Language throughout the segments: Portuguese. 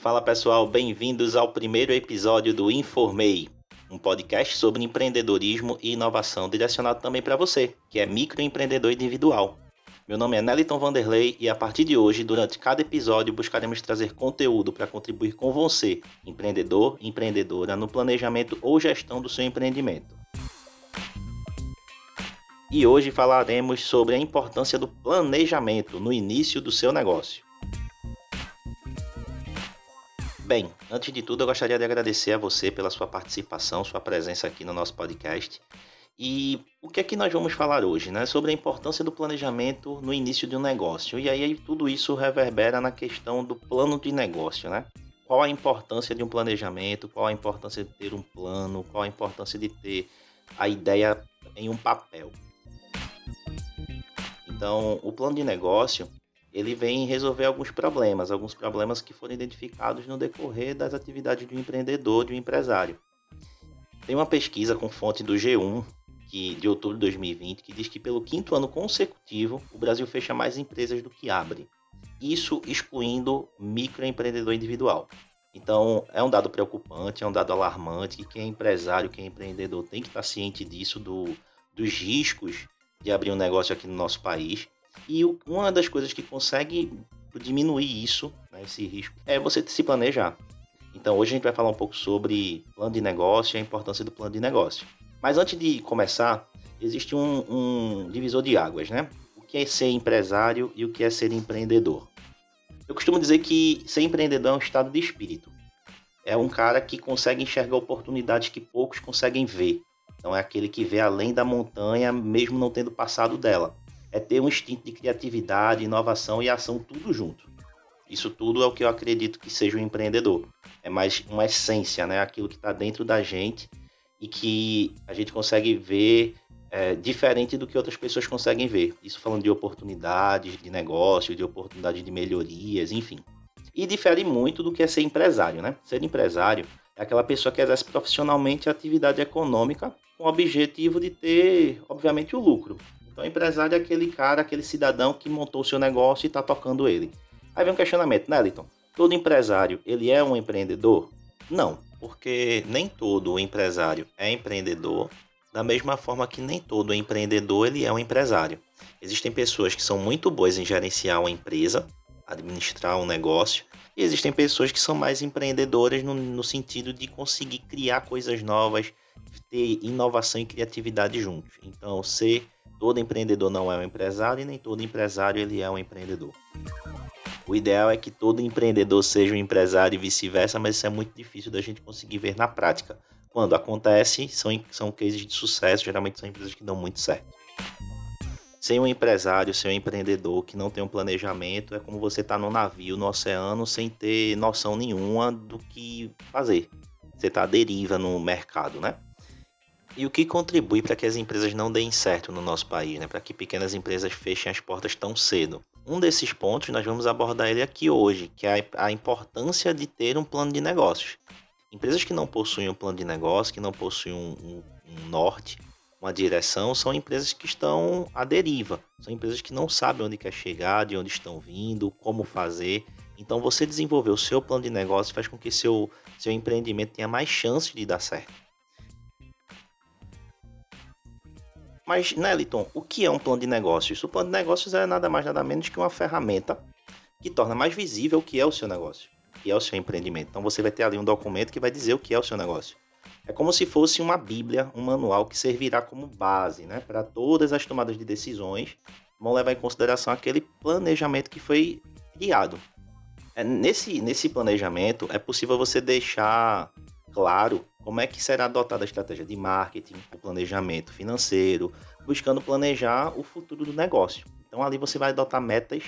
Fala pessoal, bem-vindos ao primeiro episódio do Informei, um podcast sobre empreendedorismo e inovação direcionado também para você, que é microempreendedor individual. Meu nome é Neliton Vanderlei e a partir de hoje, durante cada episódio, buscaremos trazer conteúdo para contribuir com você, empreendedor empreendedora, no planejamento ou gestão do seu empreendimento. E hoje falaremos sobre a importância do planejamento no início do seu negócio. Bem, antes de tudo, eu gostaria de agradecer a você pela sua participação, sua presença aqui no nosso podcast. E o que é que nós vamos falar hoje, né? Sobre a importância do planejamento no início de um negócio. E aí tudo isso reverbera na questão do plano de negócio, né? Qual a importância de um planejamento, qual a importância de ter um plano, qual a importância de ter a ideia em um papel. Então, o plano de negócio ele vem resolver alguns problemas, alguns problemas que foram identificados no decorrer das atividades de um empreendedor, de um empresário. Tem uma pesquisa com fonte do G1, que, de outubro de 2020, que diz que pelo quinto ano consecutivo o Brasil fecha mais empresas do que abre. Isso excluindo microempreendedor individual. Então, é um dado preocupante, é um dado alarmante, que quem é empresário, quem é empreendedor tem que estar ciente disso, do, dos riscos de abrir um negócio aqui no nosso país. E uma das coisas que consegue diminuir isso, né, esse risco, é você se planejar. Então hoje a gente vai falar um pouco sobre plano de negócio e a importância do plano de negócio. Mas antes de começar, existe um, um divisor de águas, né? O que é ser empresário e o que é ser empreendedor. Eu costumo dizer que ser empreendedor é um estado de espírito. É um cara que consegue enxergar oportunidades que poucos conseguem ver. Então é aquele que vê além da montanha, mesmo não tendo passado dela é ter um instinto de criatividade, inovação e ação tudo junto. Isso tudo é o que eu acredito que seja um empreendedor. É mais uma essência, né? Aquilo que está dentro da gente e que a gente consegue ver é, diferente do que outras pessoas conseguem ver. Isso falando de oportunidades de negócio, de oportunidades de melhorias, enfim. E difere muito do que é ser empresário, né? Ser empresário é aquela pessoa que exerce profissionalmente a atividade econômica com o objetivo de ter, obviamente, o lucro. Então, empresário é aquele cara, aquele cidadão que montou o seu negócio e está tocando ele. Aí vem um questionamento, né, Liton? Todo empresário, ele é um empreendedor? Não, porque nem todo empresário é empreendedor, da mesma forma que nem todo empreendedor ele é um empresário. Existem pessoas que são muito boas em gerenciar uma empresa, administrar um negócio, e existem pessoas que são mais empreendedoras no, no sentido de conseguir criar coisas novas, ter inovação e criatividade juntos. Então, ser Todo empreendedor não é um empresário e nem todo empresário ele é um empreendedor. O ideal é que todo empreendedor seja um empresário e vice-versa, mas isso é muito difícil da gente conseguir ver na prática. Quando acontece, são, são cases de sucesso, geralmente são empresas que dão muito certo. Sem um empresário, sem um empreendedor que não tem um planejamento, é como você estar tá no navio, no oceano, sem ter noção nenhuma do que fazer. Você está à deriva no mercado, né? E o que contribui para que as empresas não deem certo no nosso país, né? para que pequenas empresas fechem as portas tão cedo? Um desses pontos nós vamos abordar ele aqui hoje, que é a importância de ter um plano de negócios. Empresas que não possuem um plano de negócio, que não possuem um, um, um norte, uma direção, são empresas que estão à deriva. São empresas que não sabem onde quer chegar, de onde estão vindo, como fazer. Então, você desenvolver o seu plano de negócio faz com que seu, seu empreendimento tenha mais chance de dar certo. Mas, Neliton, o que é um plano de negócios? O plano de negócios é nada mais nada menos que uma ferramenta que torna mais visível o que é o seu negócio, que é o seu empreendimento. Então você vai ter ali um documento que vai dizer o que é o seu negócio. É como se fosse uma bíblia, um manual que servirá como base né, para todas as tomadas de decisões, vão levar em consideração aquele planejamento que foi criado. É, nesse, nesse planejamento é possível você deixar claro como é que será adotada a estratégia de marketing, o planejamento financeiro, buscando planejar o futuro do negócio. Então ali você vai adotar metas,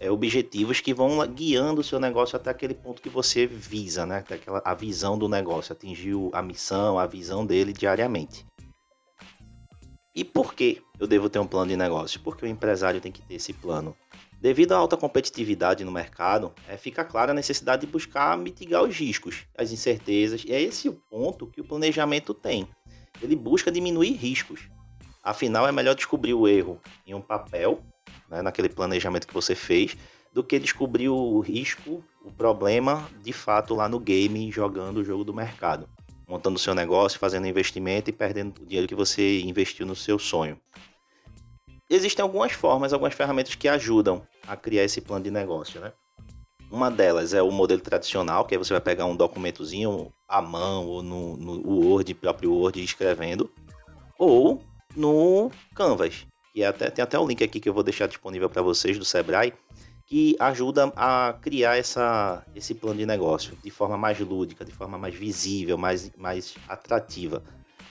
é, objetivos que vão guiando o seu negócio até aquele ponto que você visa, né? Até aquela, a visão do negócio, atingir a missão, a visão dele diariamente. E por que eu devo ter um plano de negócio? Porque o empresário tem que ter esse plano. Devido à alta competitividade no mercado, é, fica clara a necessidade de buscar mitigar os riscos, as incertezas, e é esse o ponto que o planejamento tem. Ele busca diminuir riscos. Afinal, é melhor descobrir o erro em um papel, né, naquele planejamento que você fez, do que descobrir o risco, o problema de fato lá no game, jogando o jogo do mercado, montando o seu negócio, fazendo investimento e perdendo o dinheiro que você investiu no seu sonho. Existem algumas formas, algumas ferramentas que ajudam a criar esse plano de negócio, né? Uma delas é o modelo tradicional, que aí você vai pegar um documentozinho à mão ou no, no Word, próprio Word, escrevendo, ou no Canvas, que é até, tem até o um link aqui que eu vou deixar disponível para vocês do Sebrae, que ajuda a criar essa, esse plano de negócio de forma mais lúdica, de forma mais visível, mais, mais atrativa.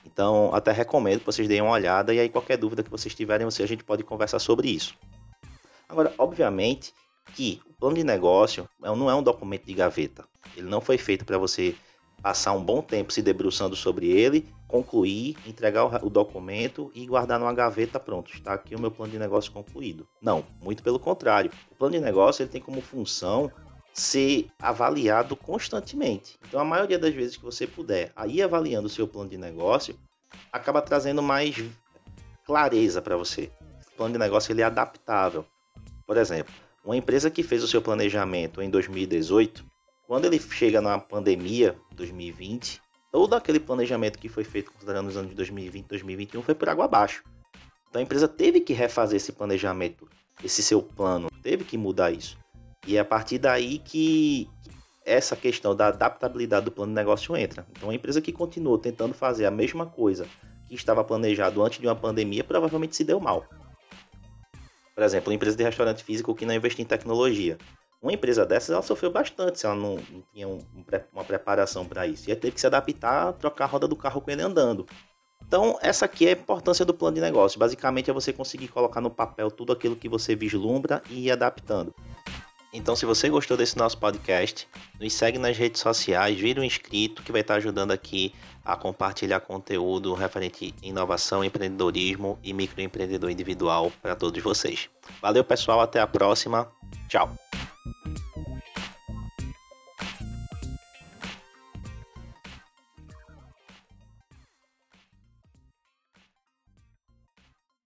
Então, até recomendo que vocês deem uma olhada e aí qualquer dúvida que vocês tiverem, a gente pode conversar sobre isso. Agora, obviamente que o plano de negócio não é um documento de gaveta. Ele não foi feito para você passar um bom tempo se debruçando sobre ele, concluir, entregar o documento e guardar numa gaveta pronto. Está aqui o meu plano de negócio concluído. Não, muito pelo contrário. O plano de negócio ele tem como função ser avaliado constantemente. Então, a maioria das vezes que você puder ir avaliando o seu plano de negócio, acaba trazendo mais clareza para você. O plano de negócio ele é adaptável. Por exemplo, uma empresa que fez o seu planejamento em 2018, quando ele chega na pandemia 2020, todo aquele planejamento que foi feito considerando os anos de 2020 e 2021 foi por água abaixo. Então a empresa teve que refazer esse planejamento, esse seu plano, teve que mudar isso. E é a partir daí que essa questão da adaptabilidade do plano de negócio entra. Então, a empresa que continuou tentando fazer a mesma coisa que estava planejado antes de uma pandemia provavelmente se deu mal. Por exemplo, uma empresa de restaurante físico que não investiu em tecnologia. Uma empresa dessas ela sofreu bastante se ela não, não tinha um, uma preparação para isso. E teve que se adaptar, trocar a roda do carro com ele andando. Então, essa aqui é a importância do plano de negócio. Basicamente, é você conseguir colocar no papel tudo aquilo que você vislumbra e ir adaptando. Então, se você gostou desse nosso podcast, nos segue nas redes sociais, vira um inscrito que vai estar ajudando aqui a compartilhar conteúdo referente a inovação, empreendedorismo e microempreendedor individual para todos vocês. Valeu, pessoal, até a próxima. Tchau.